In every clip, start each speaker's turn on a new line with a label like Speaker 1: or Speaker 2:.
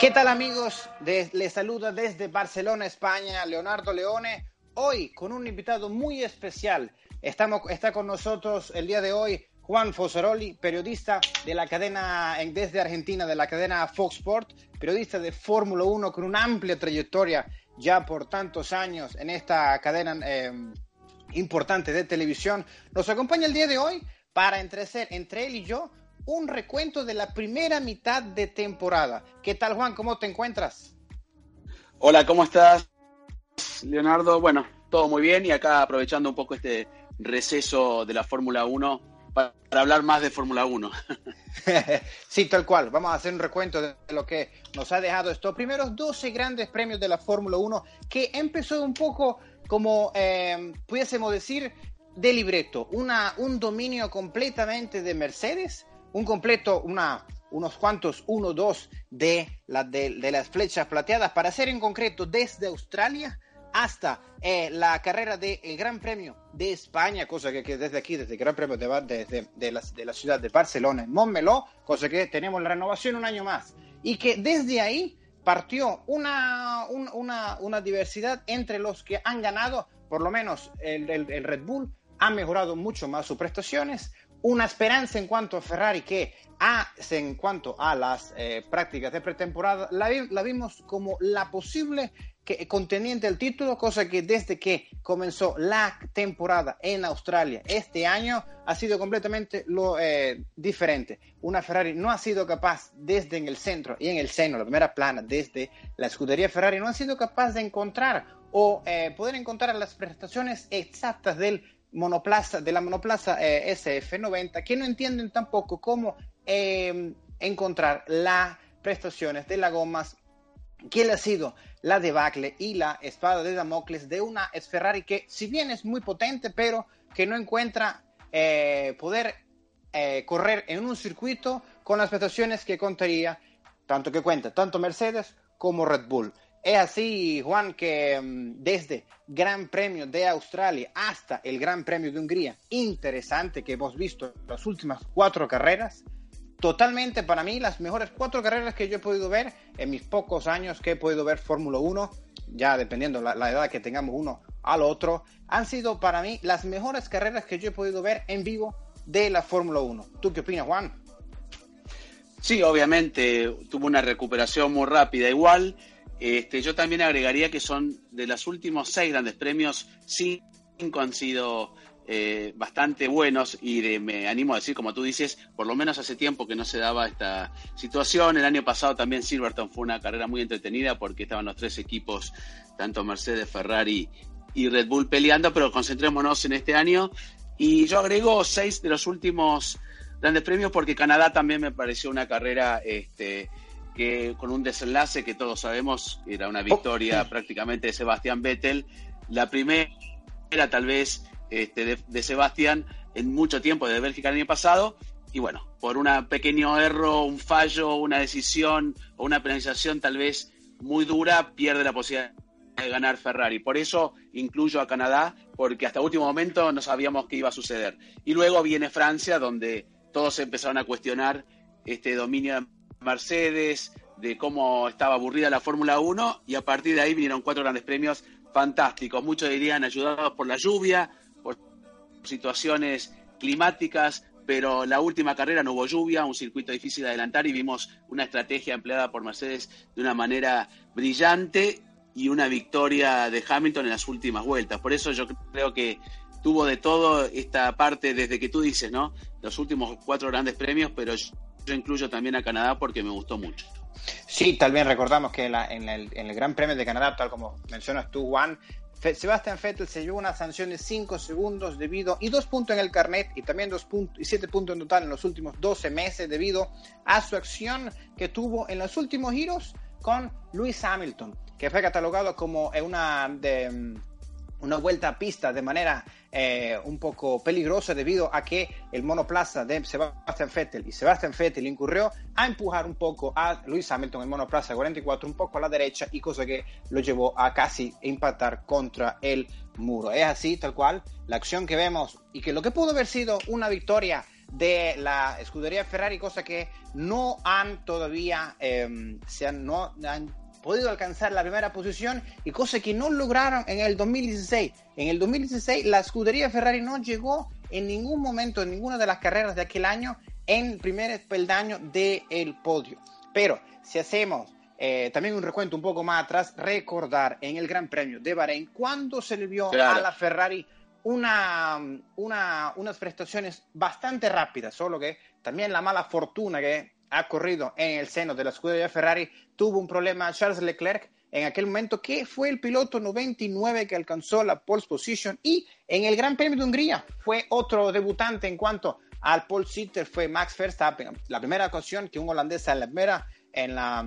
Speaker 1: ¿Qué tal amigos? les saluda desde Barcelona, España, Leonardo Leone. Hoy con un invitado muy especial. Está con nosotros el día de hoy Juan Fosaroli, periodista de la cadena desde Argentina, de la cadena Fox Sport, periodista de Fórmula 1 con una amplia trayectoria ya por tantos años en esta cadena eh, importante de televisión. Nos acompaña el día de hoy para entrecer entre él y yo un recuento de la primera mitad de temporada. ¿Qué tal, Juan? ¿Cómo te encuentras?
Speaker 2: Hola, ¿cómo estás, Leonardo? Bueno, todo muy bien y acá aprovechando un poco este receso de la Fórmula 1 para, hablar más de Fórmula 1.
Speaker 1: sí, tal cual. Vamos a hacer un recuento de lo que nos ha dejado estos primeros 12 grandes premios de la Fórmula 1 que empezó un poco como, eh, pudiésemos decir, de libreto, una, un dominio completamente de Mercedes un completo, una, unos cuantos, uno, dos de, la, de, las flechas plateadas, para ser en concreto desde Australia hasta eh, la carrera del Gran Premio de España, cosa que, desde aquí, desde el Gran Premio de, de, de, la, de la ciudad de Barcelona, en Montmeló, cosa que tenemos la renovación un año más. Y que desde ahí partió una, una, una diversidad entre los que han ganado, por lo menos el, el, el Red Bull ha mejorado mucho más sus prestaciones, una esperanza en cuanto a Ferrari que hace en cuanto a las eh, prácticas de pretemporada, la, vimos como la posible que, contendiente del título, cosa que desde que comenzó la temporada en Australia este año ha sido completamente lo eh, diferente. Una Ferrari no ha sido capaz desde en el centro y en el seno, la primera plana, desde la escudería Ferrari, no ha sido capaz de encontrar o eh, poder encontrar las prestaciones exactas del monoplaza, de la monoplaza eh, SF90 que no entienden tampoco cómo eh, encontrar las prestaciones de las gomas que le ha sido la debacle y la espada de Damocles de una Ferrari que si bien es muy potente pero que no encuentra eh, poder correr en un circuito con las prestaciones que contaría tanto que cuenta tanto Mercedes como Red Bull. Es así, Juan, que mm, desde Gran Premio de Australia hasta el Gran Premio de Hungría, interesante que hemos visto las últimas cuatro carreras, totalmente para mí las mejores cuatro carreras que yo he podido ver en mis pocos años que he podido ver Fórmula 1, ya dependiendo la, la edad que tengamos uno al otro, han sido para mí las mejores carreras que yo he podido ver en vivo de la Fórmula 1. ¿Tú qué opinas, Juan?
Speaker 2: Sí, obviamente tuvo una recuperación muy rápida. Igual, este, yo también agregaría que son de los últimos seis grandes premios, cinco han sido eh, bastante buenos y me animo a decir, como tú dices, por lo menos hace tiempo que no se daba esta situación. El año pasado también Silverton fue una carrera muy entretenida porque estaban los tres equipos, tanto Mercedes, Ferrari y Red Bull peleando, pero concentrémonos en este año. Y yo agrego seis de los últimos grandes premios porque Canadá también me pareció una carrera este, que con un desenlace que todos sabemos era una victoria oh, prácticamente de Sebastián Vettel, la primera tal vez este, de, Sebastián en mucho tiempo de Bélgica el año pasado, y bueno, por un pequeño error, un fallo, una decisión o una penalización tal vez muy dura, pierde la posibilidad de ganar Ferrari. Por eso incluyo a Canadá, porque hasta último momento no sabíamos qué iba a suceder. Y luego viene Francia, donde todos empezaron a cuestionar este dominio de Mercedes, de cómo estaba aburrida la Fórmula 1 y a partir de ahí vinieron cuatro grandes premios fantásticos. Muchos dirían ayudados por la lluvia, por situaciones climáticas, pero la última carrera no hubo lluvia, un circuito difícil de adelantar y vimos una estrategia empleada por Mercedes de una manera brillante y una victoria de Hamilton en las últimas vueltas. Por eso yo creo que tuvo de todo esta parte desde que tú dices, ¿no? Los últimos cuatro grandes premios, pero yo incluyo también a Canadá porque me gustó mucho.
Speaker 1: Sí, también recordamos que en, el, Gran Premio de Canadá, tal como mencionas tú, Juan, Sebastián Vettel se llevó una sanción de 5 segundos debido y dos puntos en el carnet y también dos puntos y siete puntos en total en los últimos 12 meses debido a su acción que tuvo en los últimos giros con Lewis Hamilton, que fue catalogado como una de, una vuelta a pista de manera eh, un poco peligrosa debido a que el monoplaza de Sebastian Vettel y Sebastian Vettel incurrió a empujar un poco a Lewis Hamilton, el monoplaza 44, un poco a la derecha y cosa que lo llevó a casi impactar contra el muro. Es así, tal cual, la acción que vemos y que lo que pudo haber sido una victoria de la escudería Ferrari, cosa que no han todavía, em, se han, no han podido alcanzar la primera posición y cosa que no lograron en el 2016. En el 2016 la escudería Ferrari no llegó en ningún momento, en ninguna de las carreras de aquel año, en primer peldaño del podio. Pero si hacemos eh, también un recuento un poco más atrás, recordar en el Gran Premio de Bahrein cuando se le vio a la Ferrari una, una, unas prestaciones bastante rápidas, solo que también la mala fortuna que ha corrido en el seno de la escudería Ferrari tuvo un problema Charles Leclerc en aquel momento, que fue el piloto 99 que alcanzó la pole position y en el Gran Premio de Hungría fue otro debutante en cuanto al pole sitter, fue Max Verstappen. La primera ocasión que un holandés en la primera en la,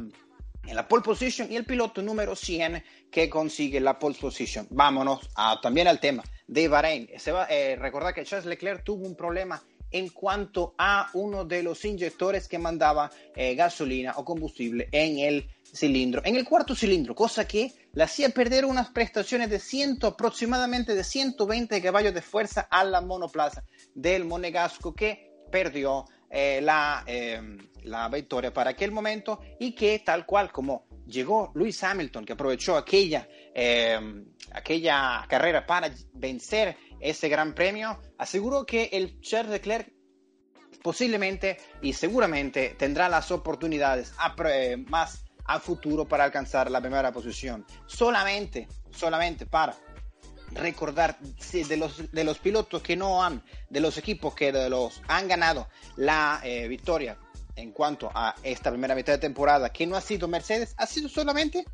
Speaker 1: en la pole position y el piloto número 100 que consigue la pole position. Vámonos a, también al tema de Bahrein. Se va, eh, recordar que Charles Leclerc tuvo un problema en cuanto a uno de los inyectores que mandaba eh, gasolina o combustible en el cilindro, en el cuarto cilindro, cosa que le hacía perder unas prestaciones de 100, aproximadamente de 120 caballos de fuerza a la monoplaza del Monegasco que perdió eh, la, em, la victoria para aquel momento y que tal cual como llegó Lewis Hamilton, que aprovechó aquella, aquella carrera para vencer ese gran premio, aseguró que el Charles Leclerc posiblemente y seguramente tendrá las oportunidades eh, más a futuro para alcanzar la primera posición. Solamente, solamente para recordar de los, de los pilotos que no han, de los equipos que de los han ganado la eh, victoria en cuanto a esta primera mitad de temporada, que no ha sido Mercedes, ha sido solamente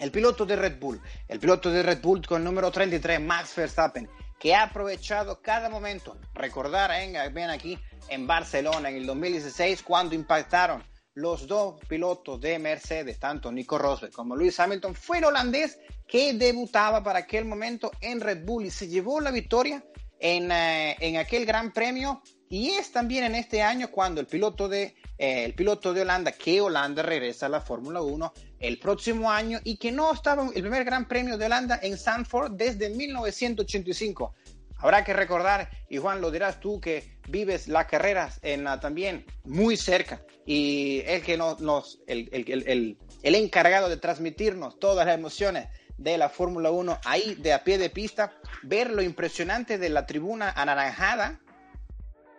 Speaker 1: el piloto de Red Bull, el piloto de Red Bull con el número 33, Max Verstappen, que ha aprovechado cada momento. Recordar, eh, ven aquí en Barcelona en el 2016, cuando impactaron los dos pilotos de Mercedes, tanto Nico Rosberg como Lewis Hamilton, fue el holandés que debutaba para aquel momento en Red Bull y se llevó la victoria en, eh, en aquel gran premio. Y es también en este año cuando el piloto de, eh, el piloto de Holanda, que Holanda regresa a la Fórmula 1 el próximo año y que no estaba el primer gran premio de Holanda en Sanford desde 1985. Habrá que recordar, y Juan, lo dirás tú, que vives las carreras en la, también muy cerca y el que nos, el, el, el, encargado de transmitirnos todas las emociones de la Fórmula 1 ahí de a pie de pista, ver lo impresionante de la tribuna anaranjada,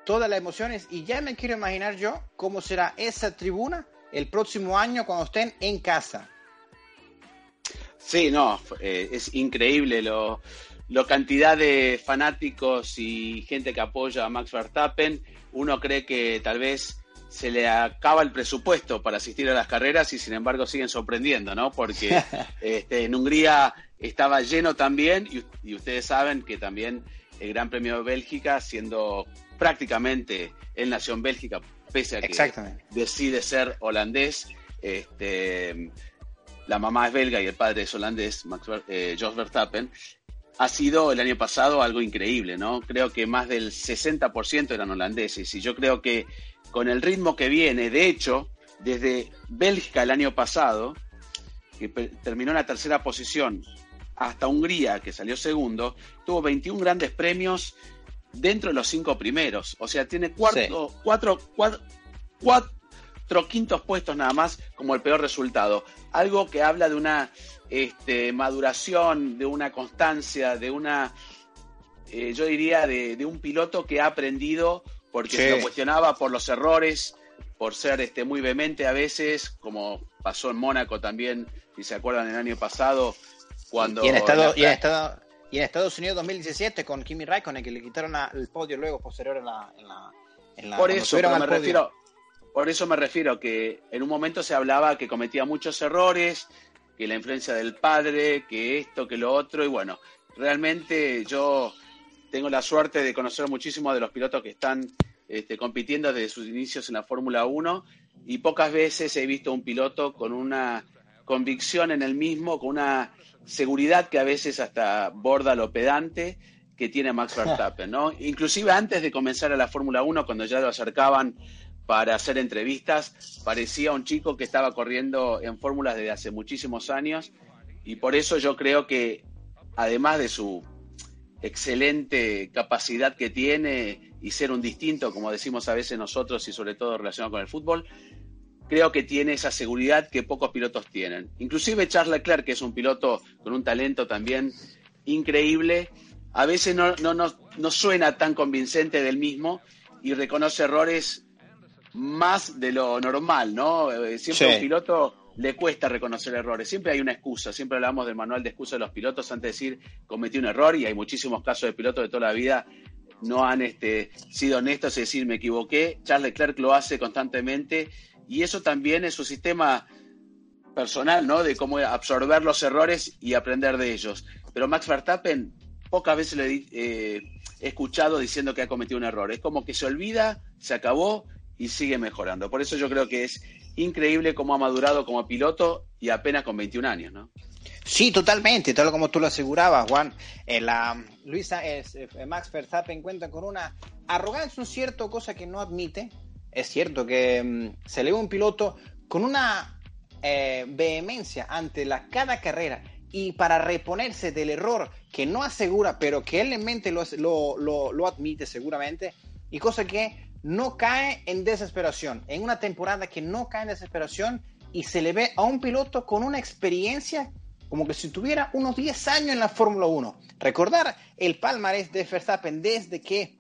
Speaker 1: todas las emociones, y ya me quiero imaginar yo cómo será esa tribuna el próximo año cuando estén en casa.
Speaker 2: Sí, no, eh, es increíble lo, la cantidad de fanáticos y gente que apoya a Max Verstappen, uno cree que tal vez se le acaba el presupuesto para asistir a las carreras y sin embargo siguen sorprendiendo, ¿no? Porque este, en Hungría estaba lleno también y, ustedes saben que también el Gran Premio de Bélgica, siendo prácticamente él nació en Bélgica, pese a que decide ser holandés, este, la mamá es belga y el padre es holandés, Max, eh, Jos Verstappen, ha sido el año pasado algo increíble, ¿no? Creo que más del 60% eran holandeses y yo creo que con el ritmo que viene, de hecho, desde Bélgica el año pasado, que terminó en la tercera posición, hasta Hungría, que salió segundo, tuvo 21 grandes premios dentro de los cinco primeros. O sea, tiene cuatro, cuatro, cuatro, cuatro quintos puestos nada más como el peor resultado. Algo que habla de una este, maduración, de una constancia, de una, eh, yo diría, de, un piloto que ha aprendido porque se lo cuestionaba por los errores, por ser este, muy vehemente a veces, como pasó en Mónaco también, si se acuerdan el año pasado, cuando...
Speaker 1: Y en, Estados, y en, Estados Unidos 2017 con Kimi Raikkonen, que le quitaron el podio luego posterior en la... En la,
Speaker 2: por eso me refiero, por eso me refiero que en un momento se hablaba que cometía muchos errores, que la influencia del padre, que esto, que lo otro, y bueno, realmente yo tengo la suerte de conocer muchísimos de los pilotos que están este, compitiendo desde sus inicios en la Fórmula 1 y pocas veces he visto un piloto con una convicción en el mismo, con una seguridad que a veces hasta borda lo pedante que tiene Max Verstappen, ¿no? Inclusive antes de comenzar a la Fórmula 1, cuando ya lo acercaban para hacer entrevistas. Parecía un chico que estaba corriendo en fórmulas desde hace muchísimos años y por eso yo creo que además de su excelente capacidad que tiene y ser un distinto, como decimos a veces nosotros y sobre todo relacionado con el fútbol, creo que tiene esa seguridad que pocos pilotos tienen. Inclusive Charles Leclerc, que es un piloto con un talento también increíble, a veces no, no, no, suena tan convincente del mismo y reconoce errores más de lo normal, ¿no? Eh, siempre un piloto le cuesta reconocer errores, siempre hay una excusa, siempre hablamos del manual de excusas de los pilotos antes de decir cometí un error y hay muchísimos casos de pilotos de toda la vida no han este, sido honestos y decir me equivoqué. Charles Leclerc lo hace constantemente y eso también es su sistema personal, ¿no? De cómo absorber los errores y aprender de ellos. Pero Max Verstappen pocas veces le eh, he escuchado diciendo que ha cometido un error. Es como que se olvida, se acabó y sigue mejorando. Por eso yo creo que es increíble cómo ha madurado como piloto y apenas con 21 años, ¿no?
Speaker 1: Sí, totalmente, tal como tú lo asegurabas, Juan. Eh, Luisa, eh, Max Verstappen cuenta con una arrogancia, un cierto, cosa que no admite. Es cierto que mm, se le ve un piloto con una eh, vehemencia ante la, cada carrera y para reponerse del error que no asegura, pero que él en mente lo, lo, lo, admite seguramente, y cosa que no cae en desesperación, en una temporada que no cae en desesperación y se le ve a un piloto con una experiencia como que si tuviera unos 10 años en la Fórmula 1. Recordar el palmarés de Verstappen desde que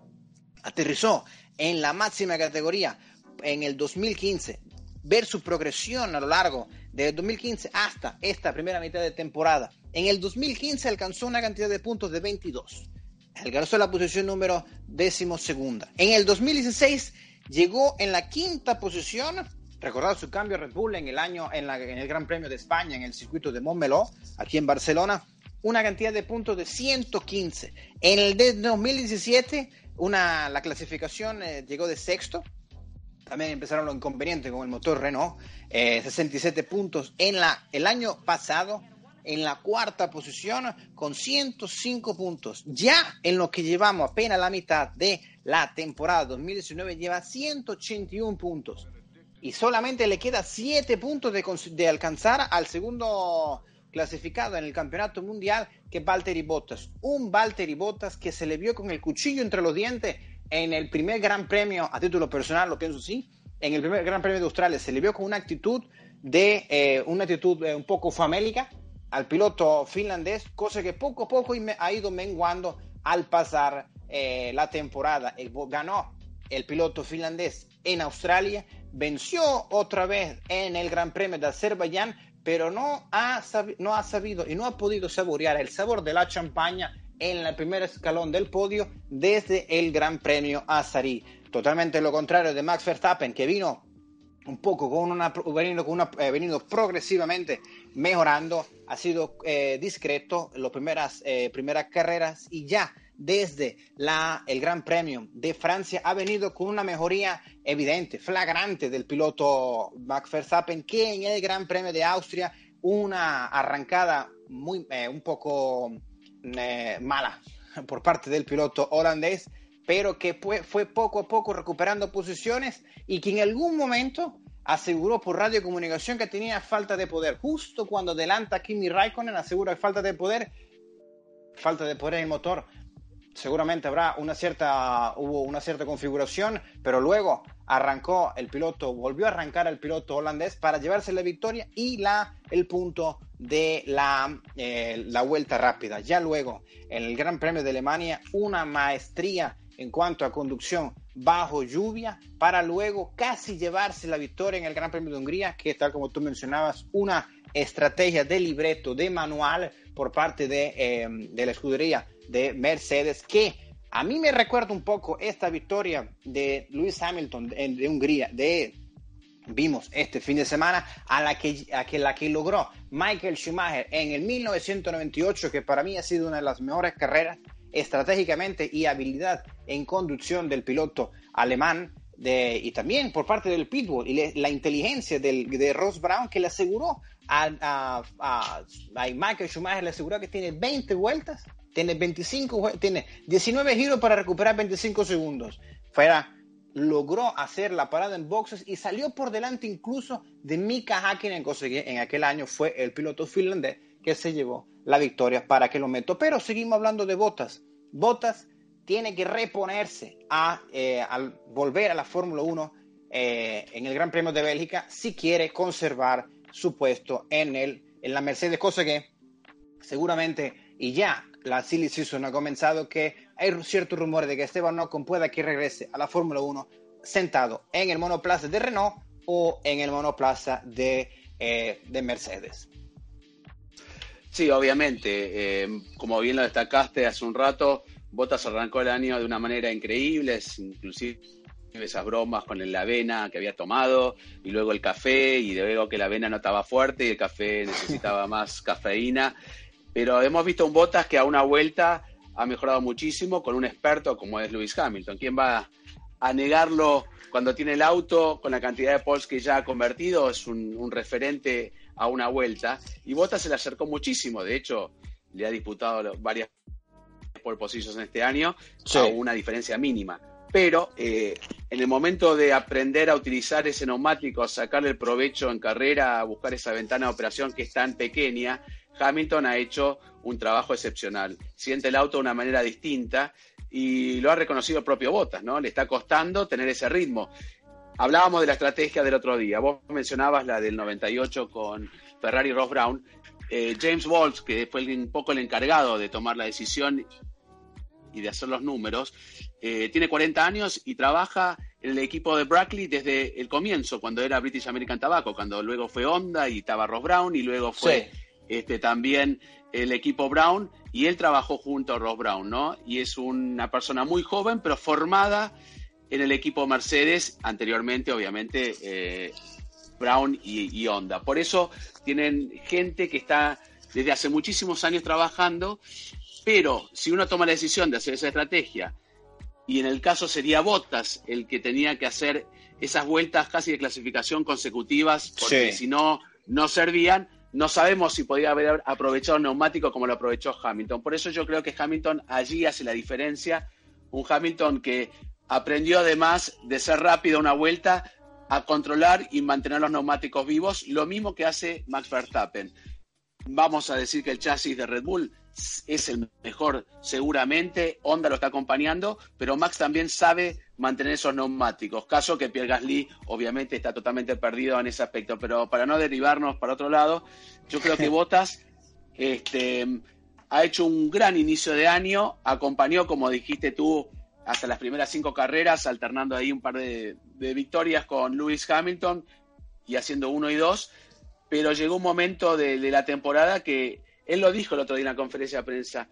Speaker 1: aterrizó en la máxima categoría en el 2015, ver su progresión a lo largo de 2015 hasta esta primera mitad de temporada. En el 2015 alcanzó una cantidad de puntos de 22. Alcanzó la posición número décimo segunda. En el 2016 llegó en la quinta posición. Recordad su cambio a Red Bull en el año en, el Gran Premio de España en el circuito de Montmeló, aquí en Barcelona, una cantidad de puntos de 115. En el de 2017, una, la clasificación eh, llegó de sexto, también empezaron los inconvenientes con el motor Renault, 67 eh, puntos en la, el año pasado, en la cuarta posición con 105 puntos. Ya en lo que llevamos apenas la mitad de la temporada 2019 lleva 181 puntos y solamente le queda 7 puntos de, de alcanzar al segundo clasificado en el campeonato mundial que Valtteri Bottas. Un Valtteri Bottas que se le vio con el cuchillo entre los dientes en el primer Gran Premio, a título personal, lo pienso así, en el primer Gran Premio de Australia se le vio con una actitud de eh, una actitud eh, un poco famélica al piloto finlandés, cosa que poco a poco ha ido menguando al pasar eh, la temporada. ganó el piloto finlandés en Australia, venció otra vez en el Gran Premio de Azerbaiyán, pero no ha, no ha sabido y no ha podido saborear el sabor de la champaña en el primer escalón del podio desde el Gran Premio Azarí. Totalmente lo contrario de Max Verstappen, que vino un poco con una, venido, con una, eh, venido progresivamente mejorando, ha sido eh, discreto en las primeras, eh, primeras carreras y ya desde el Gran Premio de Francia ha venido con una mejoría evidente, flagrante del piloto Max Verstappen, que en el Gran Premio de Austria una arrancada muy, un poco eh, mala por parte del piloto holandés, pero que fue, fue poco a poco recuperando posiciones y que en algún momento aseguró por radiocomunicación que tenía falta de poder. Justo cuando adelanta Kimi Raikkonen, asegura falta de poder, falta de poder en el motor. Seguramente habrá una cierta, hubo una cierta configuración, pero luego arrancó el piloto, volvió a arrancar el piloto holandés para llevarse la victoria y la, el punto de la, eh, la vuelta rápida. Ya luego, en el Gran Premio de Alemania, una maestría en cuanto a conducción bajo lluvia para luego casi llevarse la victoria en el Gran Premio de Hungría, que tal como tú mencionabas, una estrategia de libreto, de manual por parte de, eh, de la escudería de Mercedes, que a mí me recuerda un poco esta victoria de Lewis Hamilton de Hungría, de vimos este fin de semana a la que, a que, la que logró Michael Schumacher en el 1998, que para mí ha sido una de las mejores carreras estratégicamente y habilidad en conducción del piloto alemán y también por parte del pitbull y la inteligencia de Ross Brown que le aseguró a, a, Michael Schumacher le aseguró que tiene 20 vueltas, tiene 25, tiene 19 giros para recuperar 25 segundos. Fuera logró hacer la parada en boxes y salió por delante incluso de Mika Hakkinen, en aquel año fue el piloto finlandés que se llevó la victoria para meto. Pero seguimos hablando de Botas. Botas tiene que reponerse a, eh, al volver a la Fórmula 1 eh, en el Gran Premio de Bélgica si quiere conservar su puesto en, el, en la Mercedes, cosa que seguramente, y ya la silly season ha comenzado, que hay cierto rumor de que Esteban Ocon pueda que regrese a la Fórmula 1 sentado en el monoplaza de Renault o en el monoplaza de, eh, de Mercedes.
Speaker 2: Sí, obviamente. Eh, como bien lo destacaste hace un rato, Bottas arrancó el año de una manera increíble, inclusive esas bromas con la avena que había tomado y luego el café y luego que la avena no estaba fuerte y el café necesitaba más cafeína. Pero hemos visto un Bottas que a una vuelta ha mejorado muchísimo con un experto como es Lewis Hamilton. ¿Quién va a negarlo cuando tiene el auto con la cantidad de poles que ya ha convertido? Es un, referente a una vuelta. Y Bottas se le acercó muchísimo. De hecho, le ha disputado varias pole positions en este año a una diferencia mínima. Pero eh, en el momento de aprender a utilizar ese neumático, a sacarle el provecho en carrera, a buscar esa ventana de operación que es tan pequeña, Hamilton ha hecho un trabajo excepcional. Siente el auto de una manera distinta y lo ha reconocido el propio Bottas, ¿no? Le está costando tener ese ritmo. Hablábamos de la estrategia del otro día. Vos mencionabas la del 98 con Ferrari Ross Brown. Eh, James Walsh, que fue un poco el encargado de tomar la decisión y de hacer los números, eh, tiene 40 años y trabaja en el equipo de Brackley desde el comienzo, cuando era British American Tobacco, cuando luego fue Honda y estaba Ross Brown y luego fue este, también el equipo Brown y él trabajó junto a Ross Brown, ¿no? Y es una persona muy joven, pero formada en el equipo Mercedes, anteriormente, obviamente, eh, Brown y, y, Honda. Por eso tienen gente que está desde hace muchísimos años trabajando, pero si uno toma la decisión de hacer esa estrategia, y en el caso sería Bottas el que tenía que hacer esas vueltas casi de clasificación consecutivas, porque si no, no servían, no sabemos si podía haber aprovechado el neumático como lo aprovechó Hamilton. Por eso yo creo que Hamilton allí hace la diferencia. Un Hamilton que aprendió además de ser rápido una vuelta a controlar y mantener los neumáticos vivos, lo mismo que hace Max Verstappen. Vamos a decir que el chasis de Red Bull es el mejor seguramente, Honda lo está acompañando, pero Max también sabe mantener esos neumáticos, caso que Pierre Gasly obviamente está totalmente perdido en ese aspecto, pero para no derivarnos para otro lado, yo creo que Bottas este, ha hecho un gran inicio de año, acompañó, como dijiste tú, hasta las primeras cinco carreras, alternando ahí un par de, victorias con Lewis Hamilton y haciendo uno y dos, pero llegó un momento de la temporada que él lo dijo el otro día en la conferencia de prensa.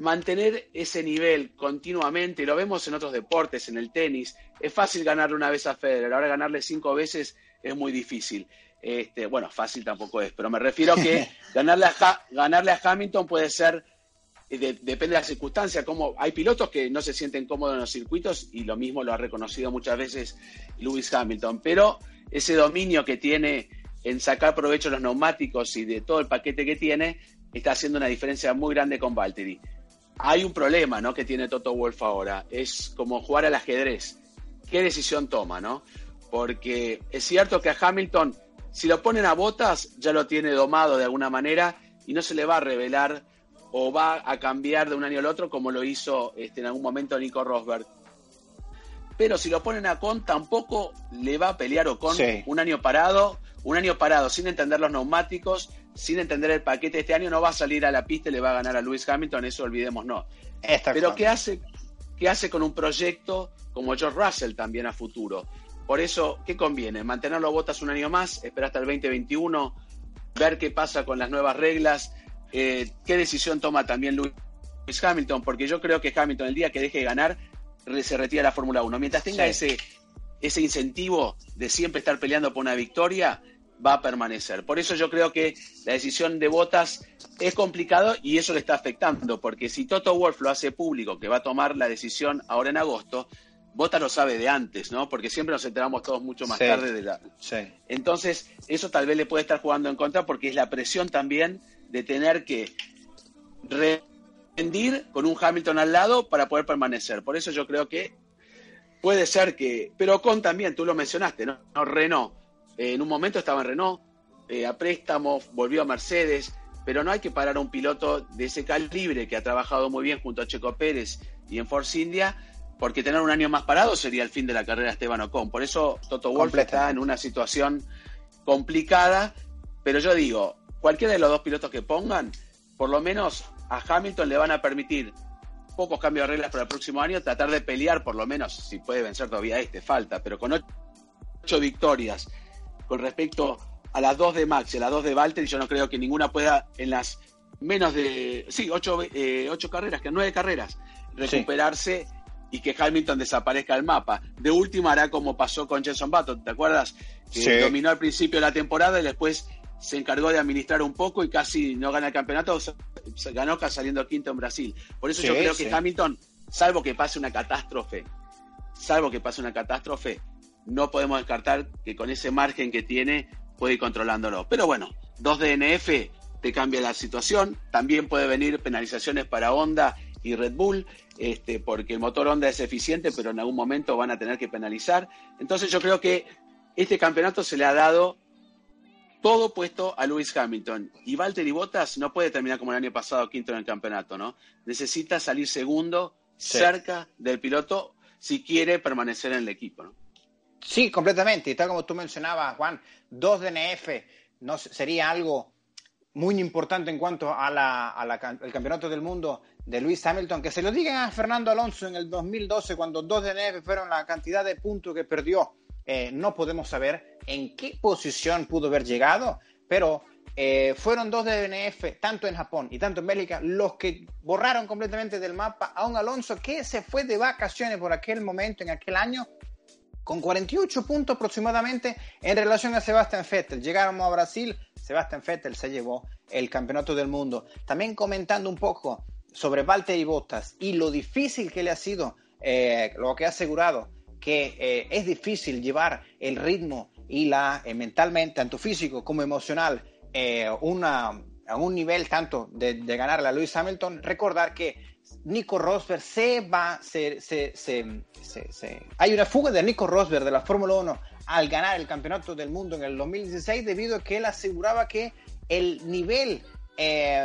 Speaker 2: Mantener ese nivel continuamente, lo vemos en otros deportes, en el tenis, es fácil ganarle una vez a Federer, ahora ganarle cinco veces es muy difícil. Este, bueno, fácil tampoco es, pero me refiero a que ganarle a, ganarle a Hamilton puede ser, depende de la circunstancia, como hay pilotos que no se sienten cómodos en los circuitos y lo mismo lo ha reconocido muchas veces Lewis Hamilton, pero ese dominio que tiene en sacar provecho de los neumáticos y de todo el paquete que tiene, está haciendo una diferencia muy grande con Valtteri. Hay un problema, ¿no? Que tiene Toto Wolf ahora. Es como jugar al ajedrez. ¿Qué decisión toma, no? Porque es cierto que a Hamilton, si lo ponen a botas, ya lo tiene domado de alguna manera y no se le va a revelar o va a cambiar de un año al otro como lo hizo este, en algún momento Nico Rosberg. Pero si lo ponen a Con, tampoco le va a pelear Ocon un año parado un año parado sin entender los neumáticos, sin entender el paquete este año, no va a salir a la pista y le va a ganar a Lewis Hamilton, eso olvidemos no. Pero ¿qué hace, ¿qué hace con un proyecto como George Russell también a futuro? Por eso, ¿qué conviene? Mantenerlo botas un año más, esperar hasta el 2021, ver qué pasa con las nuevas reglas, eh, qué decisión toma también Lewis Hamilton, porque yo creo que Hamilton el día que deje de ganar se retira la Fórmula 1. Mientras tenga ese, ese incentivo de siempre estar peleando por una victoria, va a permanecer. Por eso yo creo que la decisión de Botas es complicado y eso le está afectando, porque si Toto Wolf lo hace público, que va a tomar la decisión ahora en agosto, Botas lo sabe de antes, ¿no? Porque siempre nos enteramos todos mucho más tarde de la. Entonces, eso tal vez le puede estar jugando en contra porque es la presión también de tener que rendir con un Hamilton al lado para poder permanecer. Por eso yo creo que puede ser que. Pero con también, tú lo mencionaste, ¿no? Renault eh, en un momento estaba en Renault, eh, a préstamo, volvió a Mercedes, pero no hay que parar a un piloto de ese calibre que ha trabajado muy bien junto a Checo Pérez y en Force India, porque tener un año más parado sería el fin de la carrera de Esteban Ocon. Por eso Toto Wolff está en una situación complicada, pero yo digo, cualquiera de los dos pilotos que pongan, por lo menos a Hamilton le van a permitir pocos cambios de reglas para el próximo año, tratar de pelear, por lo menos, si puede vencer todavía este, falta, pero con ocho victorias con respecto a las dos de Max y a las dos de Valtteri, yo no creo que ninguna pueda en las menos de, sí, ocho, eh, ocho carreras, que nueve carreras, recuperarse y que Hamilton desaparezca del mapa. De última hará como pasó con Jenson Button, ¿te acuerdas? Que dominó al principio de la temporada y después se encargó de administrar un poco y casi no gana el campeonato, ganó saliendo quinto en Brasil. Por eso yo creo que Hamilton, salvo que pase una catástrofe, salvo que pase una catástrofe, no podemos descartar que con ese margen que tiene puede ir controlándolo. Pero bueno, dos DNF te cambia la situación, también puede venir penalizaciones para Honda y Red Bull, este, porque el motor Honda es eficiente, pero en algún momento van a tener que penalizar. Entonces yo creo que este campeonato se le ha dado todo puesto a Lewis Hamilton. Y Valtteri Bottas no puede terminar como el año pasado quinto en el campeonato, ¿no? Necesita salir segundo, cerca del piloto, si quiere permanecer en el equipo, ¿no?
Speaker 1: Sí, completamente. Y tal como tú mencionabas, Juan, dos DNF no sería algo muy importante en cuanto al campeonato del mundo de Lewis Hamilton. Que se lo digan a Fernando Alonso en el 2012, cuando dos DNF fueron la cantidad de puntos que perdió eh, no podemos saber en qué posición pudo haber llegado, pero eh, fueron dos DNF, tanto en Japón y tanto en Bélgica, los que borraron completamente del mapa a un Alonso que se fue de vacaciones por aquel momento, en aquel año, con 48 puntos aproximadamente en relación a Sebastian Vettel. Llegaron a Brasil, Sebastian Vettel se llevó el campeonato del mundo. También comentando un poco sobre Valtteri Bottas y lo difícil que le ha sido, eh, lo que ha asegurado que eh, es difícil llevar el ritmo y la eh, mentalmente, tanto físico como emocional, eh, una, a un nivel tanto de, de ganar a Lewis Hamilton, recordar que Nico Rosberg se va, se, se, hay una fuga de Nico Rosberg de la Fórmula 1 al ganar el campeonato del mundo en el 2016 debido a que él aseguraba que el nivel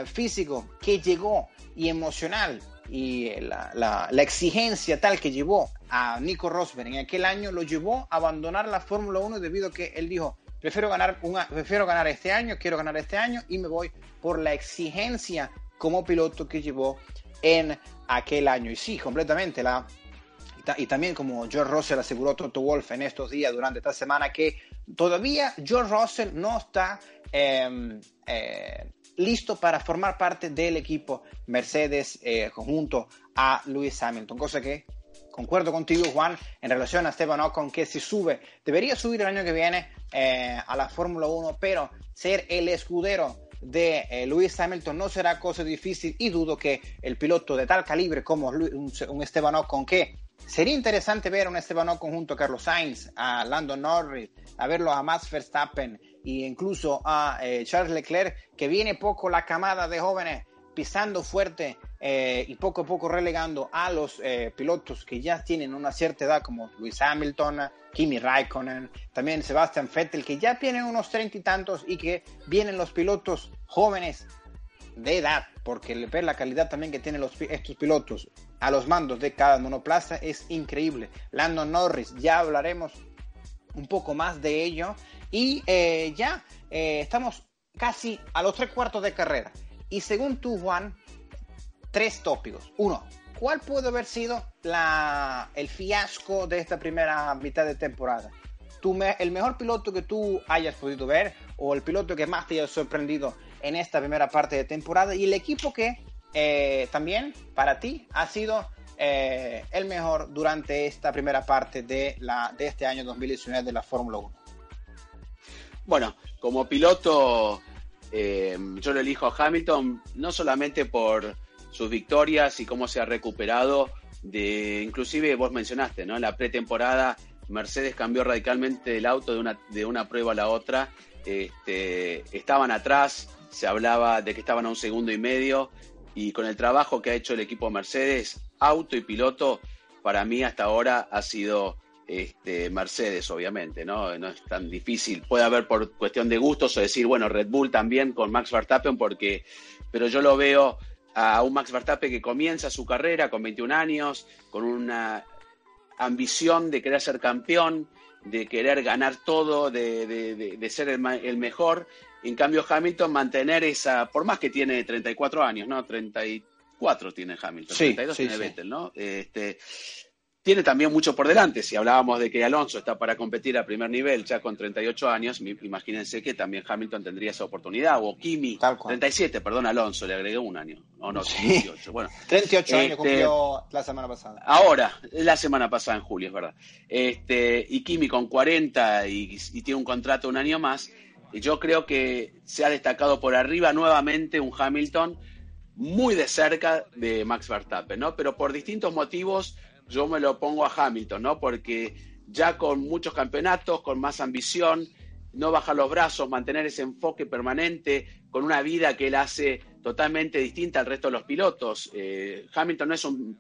Speaker 1: físico que llegó y emocional y la, la, la, exigencia tal que llevó a Nico Rosberg en aquel año lo llevó a abandonar la Fórmula 1 debido a que él dijo, prefiero ganar, una, prefiero ganar este año, quiero ganar este año y me voy por la exigencia como piloto que llevó en aquel año. Y sí, completamente. La, y, también como George Russell aseguró Toto Wolf en estos días, durante esta semana, que todavía George Russell no está... Eh, eh, listo para formar parte del equipo Mercedes eh, junto a Lewis Hamilton, cosa que concuerdo contigo, Juan, en relación a Esteban Ocon, que si sube, debería subir el año que viene eh, a la Fórmula 1, pero ser el escudero de eh, Lewis Hamilton no será cosa difícil y dudo que el piloto de tal calibre como un, un Esteban Ocon, que sería interesante ver a un Esteban Ocon junto a Carlos Sainz, a Lando Norris, a verlo a Max Verstappen, e incluso a eh, Charles Leclerc, que viene poco la camada de jóvenes pisando fuerte eh, y poco a poco relegando a los eh, pilotos que ya tienen una cierta edad, como Luis Hamilton, Kimi Raikkonen, también Sebastian Vettel, que ya tienen unos treinta y tantos y que vienen los pilotos jóvenes de edad, porque ver la calidad también que tienen estos pilotos a los mandos de cada monoplaza es increíble. Lando Norris, ya hablaremos un poco más de ello y eh, ya eh, estamos casi a los tres cuartos de carrera. Y según tú, Juan, tres tópicos. Uno, ¿cuál puede haber sido la, el fiasco de esta primera mitad de temporada? ¿Tú ¿El mejor piloto que tú hayas podido ver o el piloto que más te haya sorprendido en esta primera parte de temporada? Y el equipo que eh, también para ti ha sido el mejor durante esta primera parte de, la, de este año 2019 de la Fórmula 1.
Speaker 2: Bueno, como piloto, eh, yo lo elijo a Hamilton no solamente por sus victorias y cómo se ha recuperado de, inclusive vos mencionaste, ¿no? La pretemporada, Mercedes cambió radicalmente el auto de una, de una prueba a la otra. Este, estaban atrás, se hablaba de que estaban a un segundo y medio, y con el trabajo que ha hecho el equipo Mercedes, auto y piloto, para mí hasta ahora ha sido este, Mercedes, obviamente, ¿no? No es tan difícil. Puede haber por cuestión de gustos o decir, bueno, Red Bull también con Max Verstappen, porque, pero yo lo veo a un Max Verstappen que comienza su carrera con 21 años, con una ambición de querer ser campeón, de querer ganar todo, de, ser el, mejor. En cambio, Hamilton mantener esa, por más que tiene 34 años, ¿no? 34 tiene Hamilton, 32 tiene Vettel, ¿no? Este, tiene también mucho por delante. Si hablábamos de que Alonso está para competir a primer nivel ya con 38 años, imagínense que también Hamilton tendría esa oportunidad. O Kimi, 37, perdón, Alonso, le agregué un año. O no, 38. Bueno,
Speaker 1: 38 años este, cumplió la semana pasada.
Speaker 2: Ahora, la semana pasada en julio, es verdad. Este, y Kimi con 40 y, y tiene un contrato un año más. Yo creo que se ha destacado por arriba nuevamente un Hamilton muy de cerca de Max Verstappen, ¿no? Pero por distintos motivos yo me lo pongo a Hamilton, ¿no? Porque ya con muchos campeonatos, con más ambición, no bajar los brazos, mantener ese enfoque permanente, con una vida que él hace totalmente distinta al resto de los pilotos. Eh, Hamilton no es un,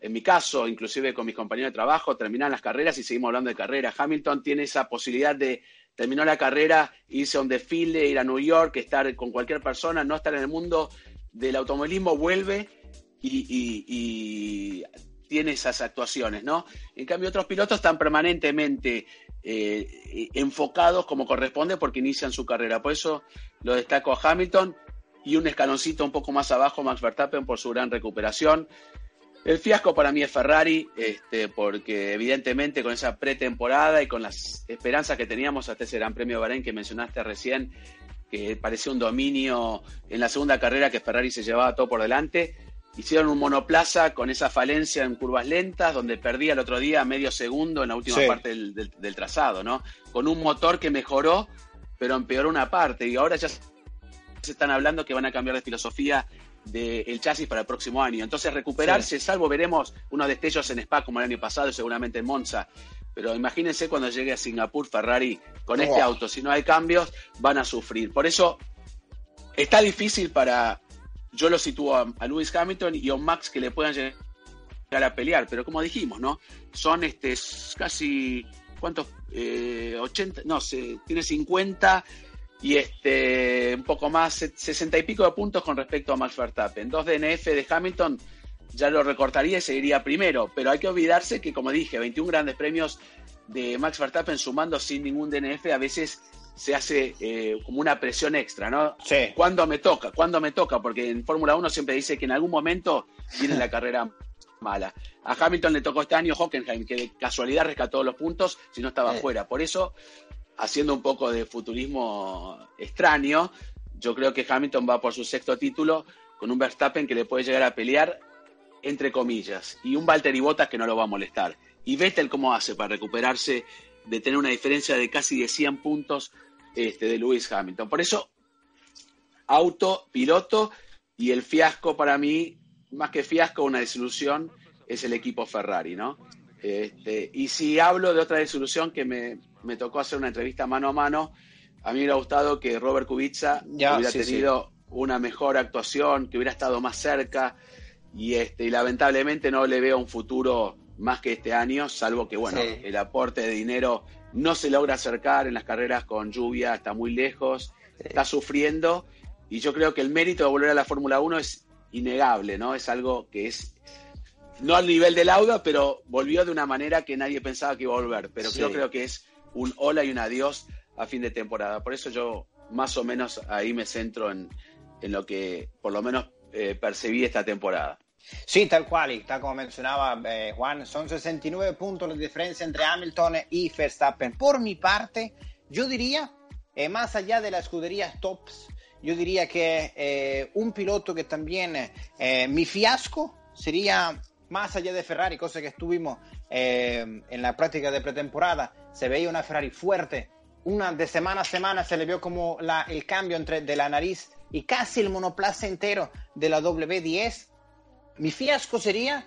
Speaker 2: en mi caso, inclusive con mis compañeros de trabajo, terminan las carreras y seguimos hablando de carreras. Hamilton tiene esa posibilidad de terminar la carrera, irse a un desfile, ir a New York, estar con cualquier persona, no estar en el mundo del automovilismo, vuelve y tiene esas actuaciones, ¿no? En cambio, otros pilotos están permanentemente eh, enfocados como corresponde porque inician su carrera. Por eso lo destaco a Hamilton y un escaloncito un poco más abajo, Max Verstappen, por su gran recuperación. El fiasco para mí es Ferrari, este, porque evidentemente con esa pretemporada y con las esperanzas que teníamos hasta ese Gran Premio de Bahrein que mencionaste recién, que parecía un dominio en la segunda carrera que Ferrari se llevaba todo por delante, hicieron un monoplaza con esa falencia en curvas lentas, donde perdía el otro día medio segundo en la última parte del, trazado, ¿no? Con un motor que mejoró, pero empeoró una parte. Y ahora ya se están hablando que van a cambiar de filosofía del chasis para el próximo año. Entonces, recuperarse, salvo veremos unos destellos en Spa como el año pasado, seguramente en Monza. Pero imagínense cuando llegue a Singapur, Ferrari, con este auto, si no hay cambios, van a sufrir. Por eso está difícil para, yo lo sitúo a, Lewis Hamilton y a Max que le puedan llegar a pelear, pero como dijimos, ¿no? Son este casi, ¿cuántos? Eh, 80, no sé, tiene 50 y este un poco más, 60 y pico de puntos con respecto a Max Verstappen. Dos DNF de Hamilton ya lo recortaría y seguiría primero, pero hay que olvidarse que, como dije, 21 grandes premios de Max Verstappen sumando sin ningún DNF a veces se hace eh, como una presión extra, ¿no?
Speaker 1: Sí.
Speaker 2: ¿Cuándo me toca? ¿Cuándo me toca? Porque en Fórmula 1 siempre dice que en algún momento viene la carrera mala. A Hamilton le tocó este año Hockenheim, que de casualidad rescató los puntos si no estaba fuera. Por eso, haciendo un poco de futurismo extraño, yo creo que Hamilton va por su sexto título con un Verstappen que le puede llegar a pelear, entre comillas, y un Valtteri Bottas que no lo va a molestar. Y Vettel, ¿cómo hace para recuperarse de tener una diferencia de casi de 100 puntos este, de Lewis Hamilton. Por eso, auto, piloto y el fiasco para mí, más que fiasco, una desilusión, es el equipo Ferrari, ¿no? Este, y si hablo de otra desilusión que me, tocó hacer una entrevista mano a mano, a mí me hubiera gustado que Robert Kubica hubiera tenido una mejor actuación, que hubiera estado más cerca y, este, y lamentablemente no le veo un futuro más que este año, salvo que bueno, el aporte de dinero no se logra acercar en las carreras con lluvia, está muy lejos, está sufriendo y yo creo que el mérito de volver a la Fórmula 1 es innegable, ¿no? Es algo que es no al nivel del Auda, pero volvió de una manera que nadie pensaba que iba a volver, pero yo creo que es un hola y un adiós a fin de temporada. Por eso yo más o menos ahí me centro en, lo que por lo menos eh, percibí esta temporada.
Speaker 1: Sí, tal cual, y tal como mencionaba eh, Juan, son 69 puntos la diferencia entre Hamilton y Verstappen. Por mi parte, yo diría, eh, más allá de la escudería tops, yo diría que eh, un piloto que también mi fiasco sería más allá de Ferrari, cosa que estuvimos en la práctica de pretemporada, se veía una Ferrari fuerte, una de semana a semana se le vio como el cambio entre de la nariz y casi el monoplaza entero de la W10 mi fiasco sería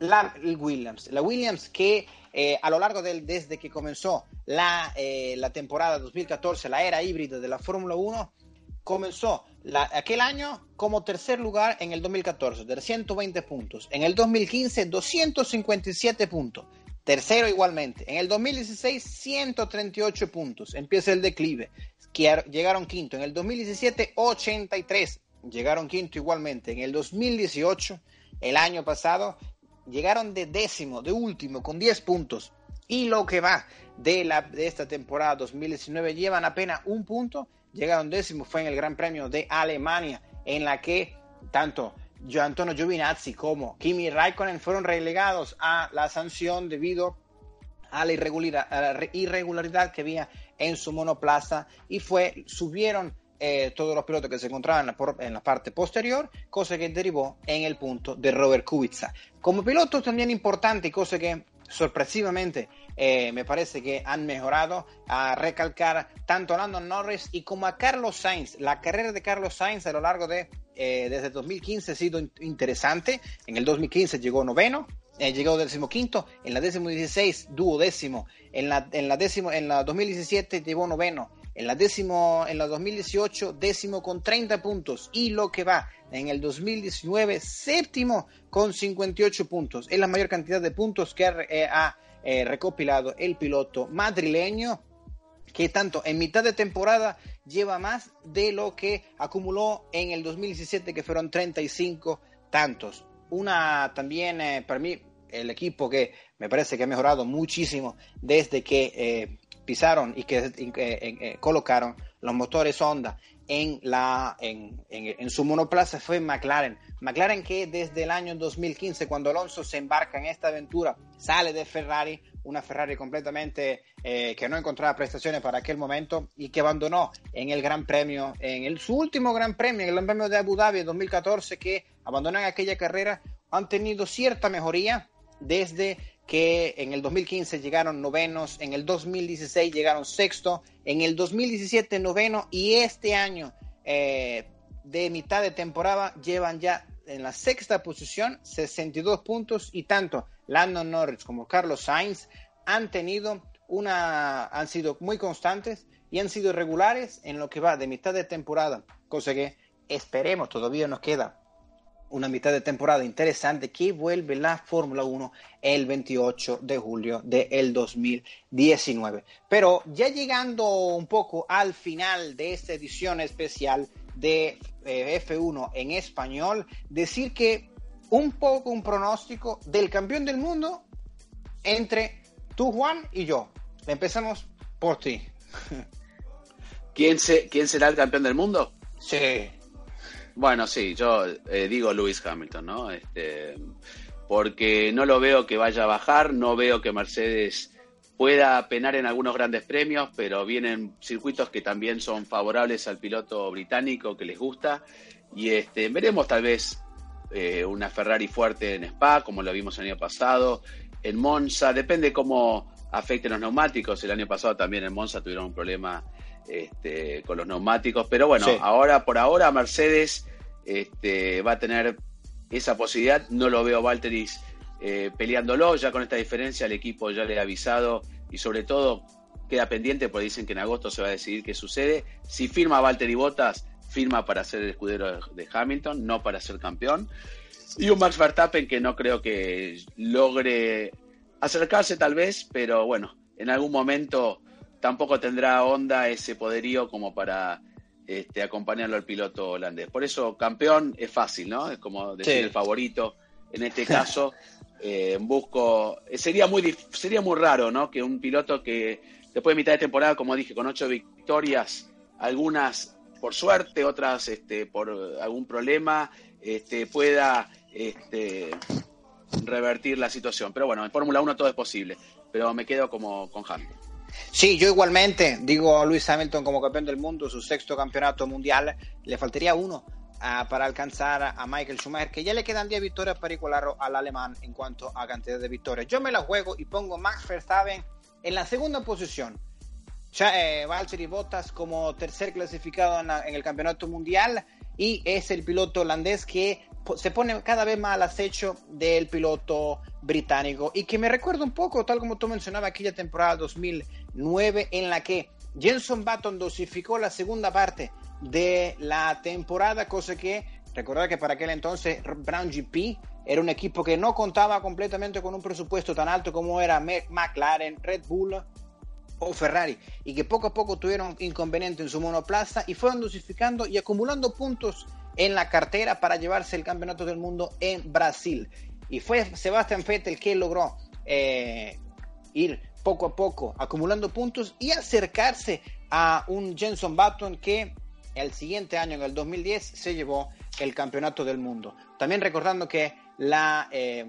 Speaker 1: la Williams. La Williams que eh, a lo largo del, desde que comenzó la, eh, la temporada 2014, la era híbrida de la Fórmula 1, comenzó aquel año como tercer lugar en el 2014, de 120 puntos. En el 2015, 257 puntos. Tercero igualmente. En el 2016, 138 puntos. Empieza el declive. Llegaron quinto. En el 2017, 83 llegaron quinto igualmente. En el 2018, el año pasado, llegaron de décimo, de último, con 10 puntos. Y lo que va de, la, de esta temporada 2019 llevan apenas un punto. Llegaron décimo, fue en el Gran Premio de Alemania, en la que tanto Antonio Giovinazzi como Kimi Raikkonen fueron relegados a la sanción debido a la irregularidad, que había en su monoplaza y fue subieron eh, todos los pilotos que se encontraban en la, parte posterior, cosa que derivó en el punto de Robert Kubica. Como piloto también importante, cosa que sorpresivamente eh, me parece que han mejorado a recalcar tanto a Landon Norris y como a Carlos Sainz. La carrera de Carlos Sainz a lo largo de eh, desde 2015 ha sido interesante. En el 2015 llegó noveno, eh, llegó decimoquinto, en la décimo dieciséis duodécimo, en la, en la décimo, en la 2017 llegó noveno, en la décimo, en la 2018 décimo con 30 puntos y lo que va en el 2019 séptimo con 58 puntos. Es la mayor cantidad de puntos que ha, eh, eh, recopilado el piloto madrileño que tanto en mitad de temporada lleva más de lo que acumuló en el 2017, que fueron 35 tantos. Una también, eh, para mí, el equipo que me parece que ha mejorado muchísimo desde que eh, pisaron y que eh, colocaron los motores Honda en, la, en, en, su monoplaza fue McLaren. McLaren que desde el año 2015, cuando Alonso se embarca en esta aventura, sale de Ferrari, una Ferrari completamente eh, que no encontraba prestaciones para aquel momento y que abandonó en el Gran Premio, en el, su último Gran Premio, en el Gran Premio de Abu Dhabi en 2014, que abandonó aquella carrera, han tenido cierta mejoría desde que en el 2015 llegaron novenos, en el 2016 llegaron sexto, en el 2017 noveno y este año eh, de mitad de temporada llevan ya en la sexta posición 62 puntos y tanto. Landon Norris como Carlos Sainz han tenido una, han sido muy constantes y han sido regulares en lo que va de mitad de temporada, cosa que esperemos, todavía nos queda una mitad de temporada interesante que vuelve la Fórmula 1 el 28 de julio del 2019. Pero ya llegando un poco al final de esta edición especial de eh, F1 en español, decir que un poco un pronóstico del campeón del mundo entre tú, Juan, y yo. Empezamos por ti.
Speaker 2: ¿Quién, se, ¿Quién será el campeón del mundo?
Speaker 1: Sí.
Speaker 2: Bueno, sí, yo eh, digo Lewis Hamilton, ¿no? Este, porque no lo veo que vaya a bajar, no veo que Mercedes pueda penar en algunos grandes premios, pero vienen circuitos que también son favorables al piloto británico que les gusta. Y este, veremos tal vez eh, una Ferrari fuerte en Spa, como lo vimos el año pasado, en Monza, depende cómo afecten los neumáticos. El año pasado también en Monza tuvieron un problema este, con los neumáticos, pero bueno, ahora por ahora Mercedes este, va a tener esa posibilidad. No lo veo Valtteris eh, peleándolo, ya con esta diferencia el equipo ya le ha avisado y sobre todo queda pendiente porque dicen que en agosto se va a decidir qué sucede. Si firma Valtteri Bottas, firma para ser el escudero de Hamilton, no para ser campeón. Y un Max Verstappen que no creo que logre acercarse tal vez, pero bueno, en algún momento tampoco tendrá onda ese poderío como para este, acompañarlo al piloto holandés. Por eso campeón es fácil, ¿no? Es como decir el favorito. En este caso, eh, busco. Sería muy, sería muy raro, ¿no? Que un piloto que después de mitad de temporada, como dije, con ocho victorias, algunas por suerte, otras este, por algún problema, este, pueda este, revertir la situación. Pero bueno, en Fórmula 1 todo es posible, pero me quedo como con Hamilton.
Speaker 1: Sí, yo igualmente. Digo a Luis Hamilton como campeón del mundo, su sexto campeonato mundial, le faltaría uno uh, para alcanzar a Michael Schumacher, que ya le quedan 10 victorias para igualar al alemán en cuanto a cantidad de victorias. Yo me la juego y pongo Max Verstappen en la segunda posición. Eh, Valtteri Bottas como tercer clasificado en, el campeonato mundial y es el piloto holandés que se pone cada vez más al acecho del piloto británico. Y que me recuerda un poco, tal como tú mencionabas, aquella temporada 2009 en la que Jenson Button dosificó la segunda parte de la temporada, cosa que recordar que para aquel entonces Brown GP era un equipo que no contaba completamente con un presupuesto tan alto como era McLaren, Red Bull o Ferrari y que poco a poco tuvieron inconveniente en su monoplaza y fueron dosificando y acumulando puntos en la cartera para llevarse el campeonato del mundo en Brasil. Y fue Sebastian Vettel que logró eh, ir poco a poco acumulando puntos y acercarse a un Jenson Button que el siguiente año, en el 2010, se llevó el campeonato del mundo. También recordando que la, eh,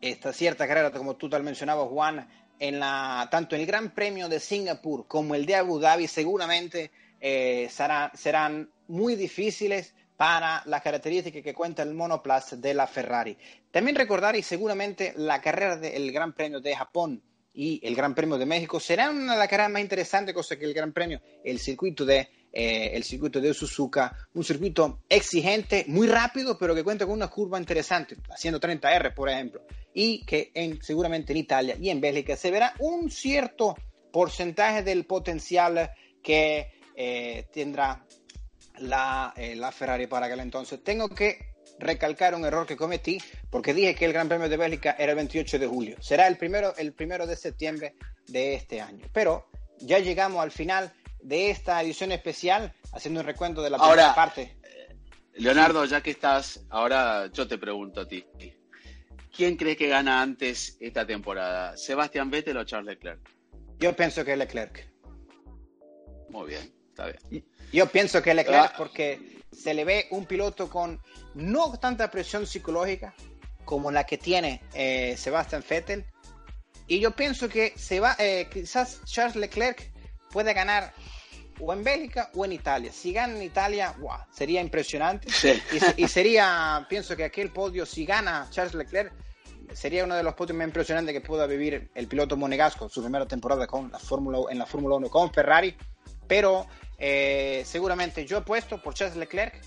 Speaker 1: esta cierta carrera, como tú tal mencionabas, Juan, en la, tanto el Gran Premio de Singapur como el de Abu Dhabi seguramente eh, serán muy difíciles para las características que cuenta el monoplaza de la Ferrari. También recordar y seguramente la carrera del Gran Premio de Japón y el Gran Premio de México serán una de las carreras más interesantes, cosa que el Gran Premio, el circuito de eh, el circuito de Suzuka, un circuito exigente, muy rápido, pero que cuenta con una curva interesante, haciendo 30R, por ejemplo, y que en, seguramente en Italia y en Bélgica se verá un cierto porcentaje del potencial que eh, tendrá la, eh, la Ferrari para aquel entonces. Tengo que recalcar un error que cometí porque dije que el Gran Premio de Bélgica era el 28 de julio. Será el primero, el primero de septiembre de este año. Pero ya llegamos al final de esta edición especial, haciendo un recuento de la
Speaker 2: primera
Speaker 1: parte.
Speaker 2: Eh, Leonardo, ya que estás, ahora yo te pregunto a ti. ¿Quién cree que gana antes esta temporada? ¿Sebastián Vettel o Charles Leclerc?
Speaker 1: Yo pienso que Leclerc.
Speaker 2: Muy bien, está bien.
Speaker 1: Yo pienso que Leclerc ah. porque se le ve un piloto con no tanta presión psicológica como la que tiene eh, Sebastian Vettel. Y yo pienso que se va, eh, quizás Charles Leclerc puede ganar o en Bélgica o en Italia. Si gana en Italia, wow, sería impresionante. Y, sería, pienso que aquel podio, si gana Charles Leclerc, sería uno de los podios más impresionantes que pueda vivir el piloto monegasco su primera temporada con la Fórmula en la Fórmula 1 con Ferrari. Pero eh, seguramente yo he puesto por Charles Leclerc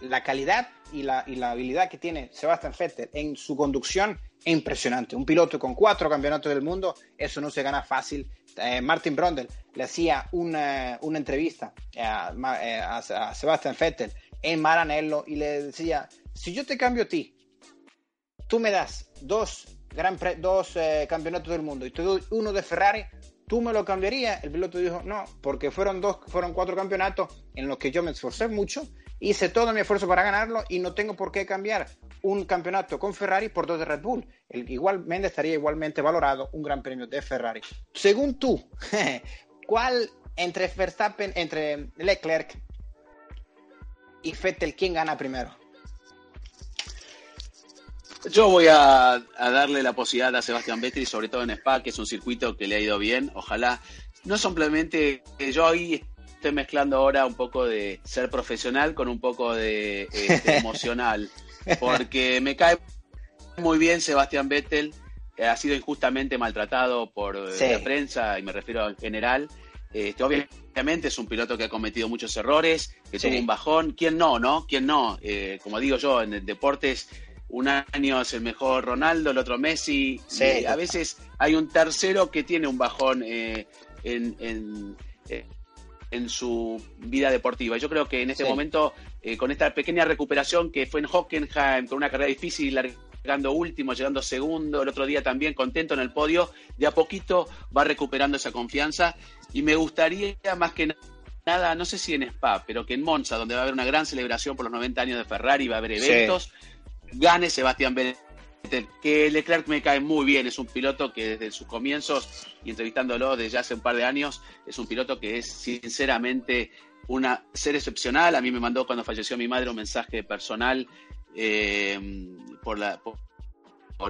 Speaker 1: la calidad y la, y la habilidad que tiene Sebastian Vettel en su conducción es impresionante. Un piloto con cuatro campeonatos del mundo, eso no se gana fácil. Eh, Martin Brundle le hacía una, una entrevista a, eh, a, a, Sebastian Vettel en Maranello y le decía, si yo te cambio a ti, tú me das dos, gran dos eh, campeonatos del mundo y te doy uno de Ferrari, ¿Tú me lo cambiarías? El piloto dijo, no, porque fueron dos, fueron cuatro campeonatos en los que yo me esforcé mucho, hice todo mi esfuerzo para ganarlo y no tengo por qué cambiar un campeonato con Ferrari por dos de Red Bull. El, igualmente estaría igualmente valorado un gran premio de Ferrari. Según tú, ¿cuál entre Verstappen, entre Leclerc y Vettel, quién gana primero?
Speaker 2: Yo voy a, darle la posibilidad a Sebastián Vettel, sobre todo en Spa, que es un circuito que le ha ido bien. Ojalá, no simplemente yo ahí estoy mezclando ahora un poco de ser profesional con un poco de este, emocional, porque me cae muy bien Sebastián Vettel, ha sido injustamente maltratado por eh, la prensa, y me refiero en general. Este, obviamente es un piloto que ha cometido muchos errores, que tuvo un bajón. ¿Quién no, no? ¿Quién no? Eh, como digo yo, en deportes un año es el mejor Ronaldo, el otro Messi. a veces hay un tercero que tiene un bajón eh, en, en, eh, en, su vida deportiva. Yo creo que en este momento, eh, con esta pequeña recuperación que fue en Hockenheim, con una carrera difícil, llegando último, llegando segundo, el otro día también contento en el podio, de a poquito va recuperando esa confianza y me gustaría más que nada, no sé si en Spa, pero que en Monza, donde va a haber una gran celebración por los 90 años de Ferrari, va a haber eventos gane Sebastián Vettel. Que Leclerc me cae muy bien, es un piloto que desde sus comienzos y entrevistándolo desde hace un par de años, es un piloto que es sinceramente una ser excepcional. A mí me mandó cuando falleció mi madre un mensaje personal eh, por,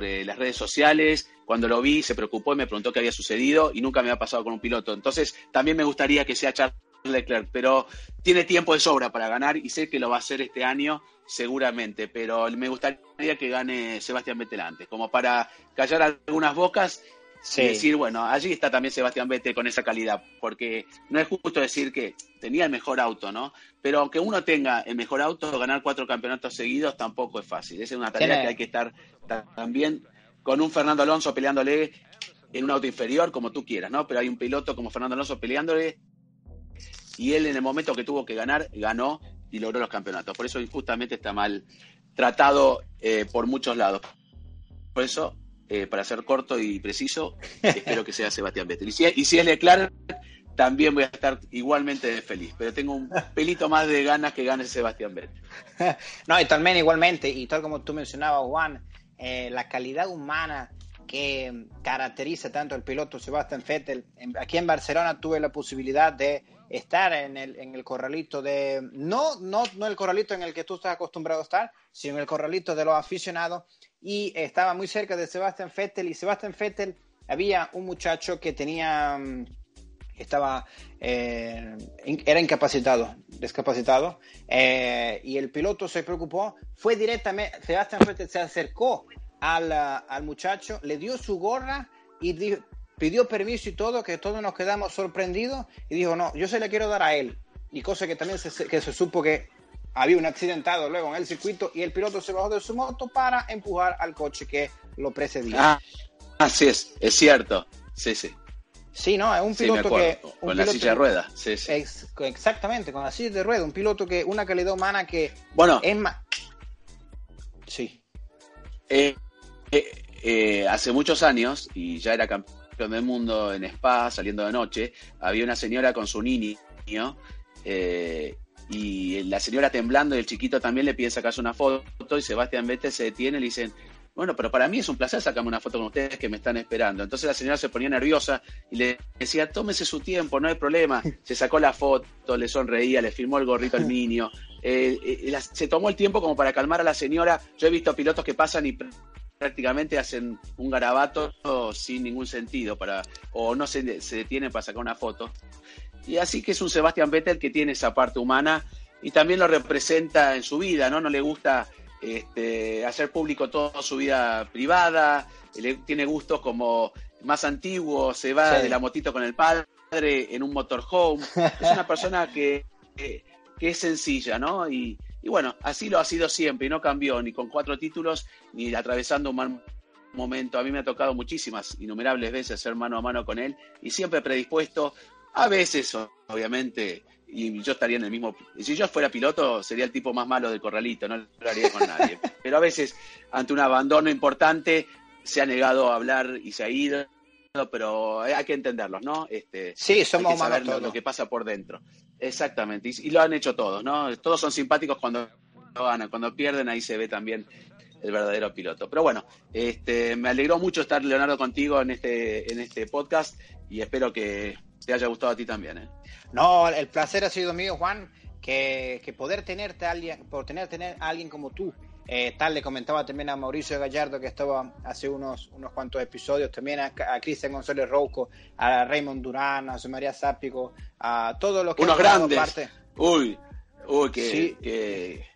Speaker 2: eh, las redes sociales. Cuando lo vi, se preocupó y me preguntó qué había sucedido y nunca me había pasado con un piloto. Entonces, también me gustaría que sea Charles Leclerc, pero tiene tiempo de sobra para ganar y sé que lo va a hacer este año seguramente, pero me gustaría que gane Sebastián Vettel antes, como para callar algunas bocas y decir, bueno, allí está también Sebastián Vettel con esa calidad, porque no es justo decir que tenía el mejor auto, ¿no? Pero aunque uno tenga el mejor auto, ganar cuatro campeonatos seguidos tampoco es fácil. Esa es una tarea que hay que estar también con un Fernando Alonso peleándole en un auto inferior, como tú quieras, ¿no? Pero hay un piloto como Fernando Alonso peleándole y él en el momento que tuvo que ganar, ganó y logró los campeonatos. Por eso injustamente está mal tratado eh, por muchos lados. Por eso, eh, para ser corto y preciso, espero que sea Sebastián Vettel. Y si, y si es Leclerc, también voy a estar igualmente feliz, pero tengo un pelito más de ganas que gane Sebastián Vettel.
Speaker 1: no, y también igualmente, y tal como tú mencionabas, Juan, eh, la calidad humana que caracteriza tanto al piloto Sebastián Vettel. Aquí en Barcelona tuve la posibilidad de estar en el, en el corralito de, no, no, no el corralito en el que tú estás acostumbrado a estar, sino en el corralito de los aficionados, y estaba muy cerca de Sebastián Vettel, y Sebastián Vettel había un muchacho que tenía mm, estaba, eh, era incapacitado, discapacitado, eh, y el piloto se preocupó, fue directamente, Sebastián se acercó al, al, muchacho, le dio su gorra y pidió permiso y todo, que todos nos quedamos sorprendidos, y dijo, no, yo se le quiero dar a él, y cosa que también se, que se supo que había un accidentado luego en el circuito y el piloto se bajó de su moto para empujar al coche que lo precedía.
Speaker 2: Ah, así es, es cierto, sí, sí.
Speaker 1: Sí, no, es un piloto que...
Speaker 2: con la silla de ruedas, sí, sí.
Speaker 1: exactamente, con la silla de ruedas, un piloto que, una calidad humana que
Speaker 2: bueno,
Speaker 1: es más... Sí.
Speaker 2: Eh, eh, eh, hace muchos años, y ya era campeón del mundo en Spa, saliendo de noche, había una señora con su niño, y la señora temblando y el chiquito también le pide sacarse una foto, y Sebastián Vettel se detiene y le dicen bueno, pero para mí es un placer sacarme una foto con ustedes que me están esperando. Entonces la señora se ponía nerviosa y le decía, tómese su tiempo, no hay problema. Se sacó la foto, le sonreía, le firmó el gorrito al niño. Eh, eh, se tomó el tiempo como para calmar a la señora. Yo he visto pilotos que pasan y prácticamente hacen un garabato sin ningún sentido para o no se, se detienen para sacar una foto. Y así que es un Sebastián Vettel que tiene esa parte humana y también lo representa en su vida, ¿no? No le gusta este, hacer público toda su vida privada, tiene gustos como más antiguos, se va de la motito con el padre en un motorhome. Es una persona que, que, es sencilla, ¿no? Y, y, bueno, así lo ha sido siempre y no cambió ni con cuatro títulos ni atravesando un mal momento. A mí me ha tocado muchísimas, innumerables veces ser mano a mano con él y siempre predispuesto, a veces obviamente y yo estaría en el mismo. Si yo fuera piloto, sería el tipo más malo del corralito, no lo haría con nadie. Pero a veces, ante un abandono importante, se ha negado a hablar y se ha ido, pero hay que entenderlos, ¿no? Este,
Speaker 1: sí, somos
Speaker 2: hay que saber lo, que pasa por dentro. Exactamente, y, lo han hecho todos, ¿no? Todos son simpáticos cuando ganan, cuando pierden, ahí se ve también el verdadero piloto. Pero bueno, este, me alegró mucho estar, Leonardo, contigo en este, en este podcast y espero que te haya gustado a ti también. ¿eh?
Speaker 1: No, el placer ha sido mío, Juan, que, poder tenerte a alguien, por tener, tener a alguien como tú. Eh, tal le comentaba también a Mauricio Gallardo que estaba hace unos, unos cuantos episodios, también a, Cristian González Rouco, a Raymond Durán, a José María Zápico, a todos los que
Speaker 2: unos grandes. Parte. Uy, uy, que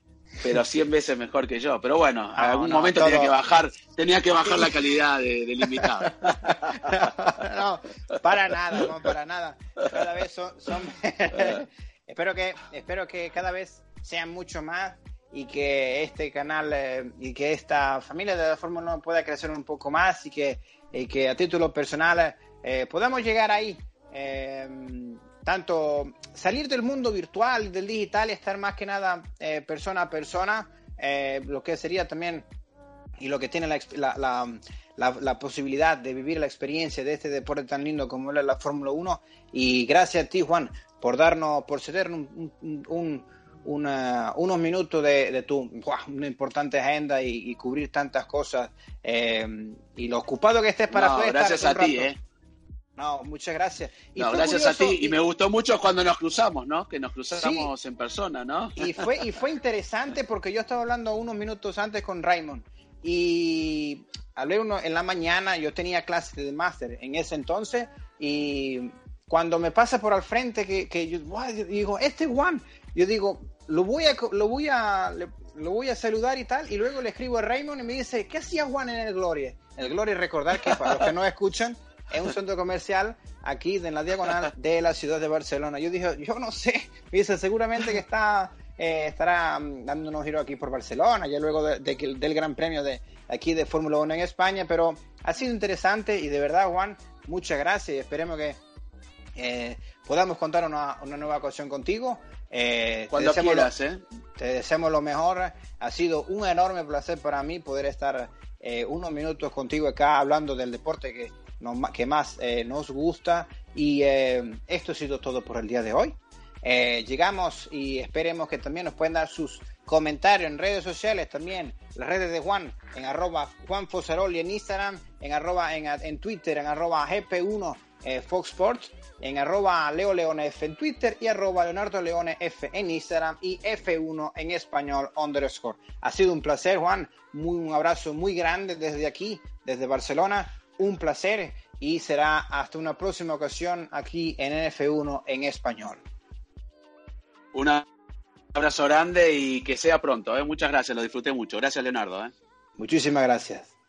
Speaker 2: pero 100 veces mejor que yo. Pero bueno, a algún momento tenía que bajar, tenía que bajar la calidad del invitado.
Speaker 1: no, para nada, no, para nada. Cada vez son, espero que, espero que cada vez sean mucho más y que este canal eh, y que esta familia de la Fórmula 1 pueda crecer un poco más y que, y que a título personal eh, podamos llegar ahí. Eh, tanto salir del mundo virtual, del digital y estar más que nada eh, persona a persona, eh, lo que sería también y lo que tiene la, la, la, posibilidad de vivir la experiencia de este deporte tan lindo como es la Fórmula 1. Y gracias a ti, Juan, por darnos, por cedernos un, unos minutos de, tu una importante agenda y, cubrir tantas cosas. Eh, y lo ocupado que estés para
Speaker 2: no, Gracias a ti, ¿eh?
Speaker 1: No, muchas gracias.
Speaker 2: Y gracias a ti. Y, me gustó mucho cuando nos cruzamos, ¿no? Que nos cruzamos en persona, ¿no?
Speaker 1: Y fue, y fue interesante porque yo estaba hablando unos minutos antes con Raymond. Y hablé uno en la mañana, yo tenía clases de máster en ese entonces. Y cuando me pasa por al frente, que, que yo digo, este Juan, yo digo, lo voy a, lo voy a, lo voy a saludar y tal. Y luego le escribo a Raymond y me dice, ¿qué hacía Juan en el Gloria? El Gloria, recordar que para los que no escuchan, es un centro comercial aquí en la diagonal de la ciudad de Barcelona. Yo dije, yo no sé, dice, seguramente que está eh, estará mm, dando unos giros aquí por Barcelona, ya luego del Gran Premio de aquí de Fórmula 1 en España, pero ha sido interesante y de verdad, Juan, muchas gracias y esperemos que eh, podamos contar una, nueva ocasión contigo.
Speaker 2: Eh, Cuando quieras, ¿eh?
Speaker 1: Te deseamos lo mejor. Ha sido un enorme placer para mí poder estar unos minutos contigo acá hablando del deporte que que más eh, nos gusta Y eh, esto ha sido todo por el día de hoy. Eh, llegamos y esperemos que también nos puedan dar sus comentarios en redes sociales también, las redes de Juan, en arroba Juan Fosaroli en Instagram, en arroba en, Twitter, en arroba GP1 eh, Fox Sports, en arroba Leo Leone F en Twitter y arroba Leonardo Leone F en Instagram y F1 en español underscore. Ha sido un placer, Juan. Muy, un abrazo muy grande desde aquí, desde Barcelona. Un placer y será hasta una próxima ocasión aquí en F1 en español.
Speaker 2: Un abrazo grande y que sea pronto. ¿eh? Muchas gracias, lo disfruté mucho. Gracias, Leonardo. ¿eh?
Speaker 1: Muchísimas gracias.